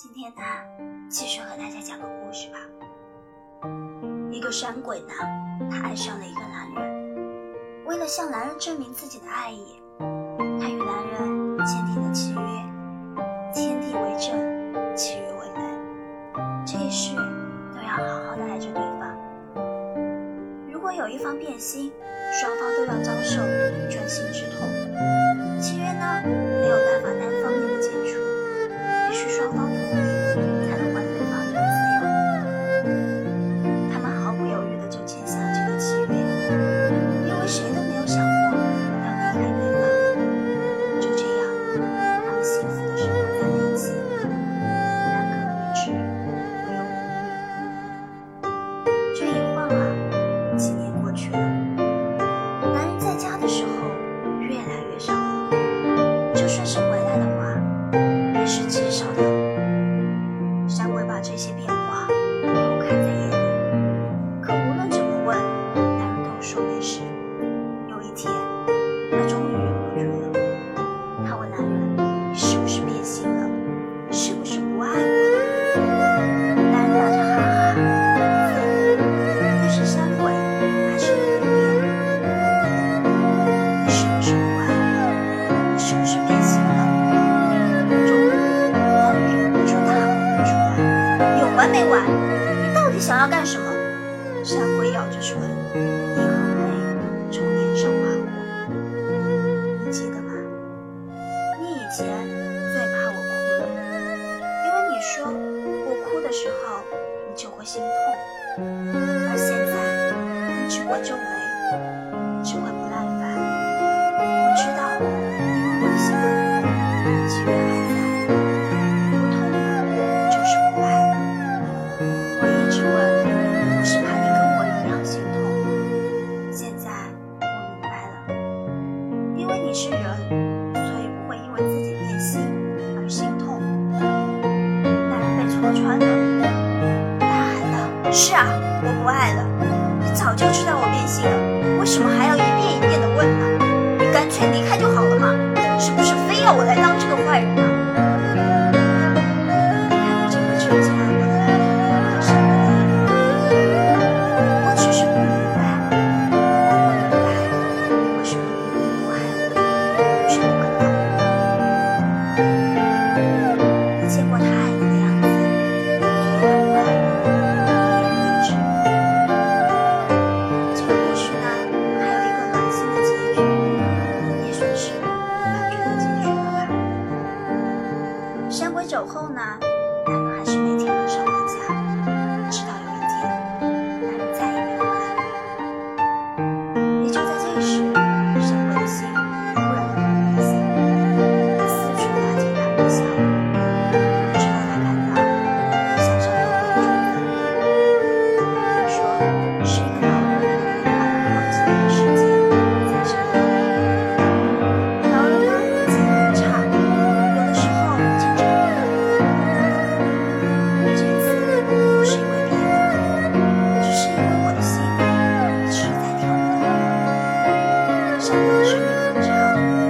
今天呢继续和大家讲个故事吧。一个山鬼呢他爱上了一个男人。为了向男人证明自己的爱意他与男人签订了契约天地为证契约为媒这一世都要好好的爱着对方。如果有一方变心双方都要遭受锥心之痛契约呢没有办法没完你到底想要干什么？山鬼咬着唇一行泪从脸上滑过你记得吗？你以前最怕我哭了因为你说我哭的时候你就会心痛而现在你只管皱眉我不爱了，你早就知道我变心了，为什么还要一遍一遍的问呢？你干脆离开就好了嘛，是不是非要我来当这个坏人呢？见过他？山鬼走后呢？想的是。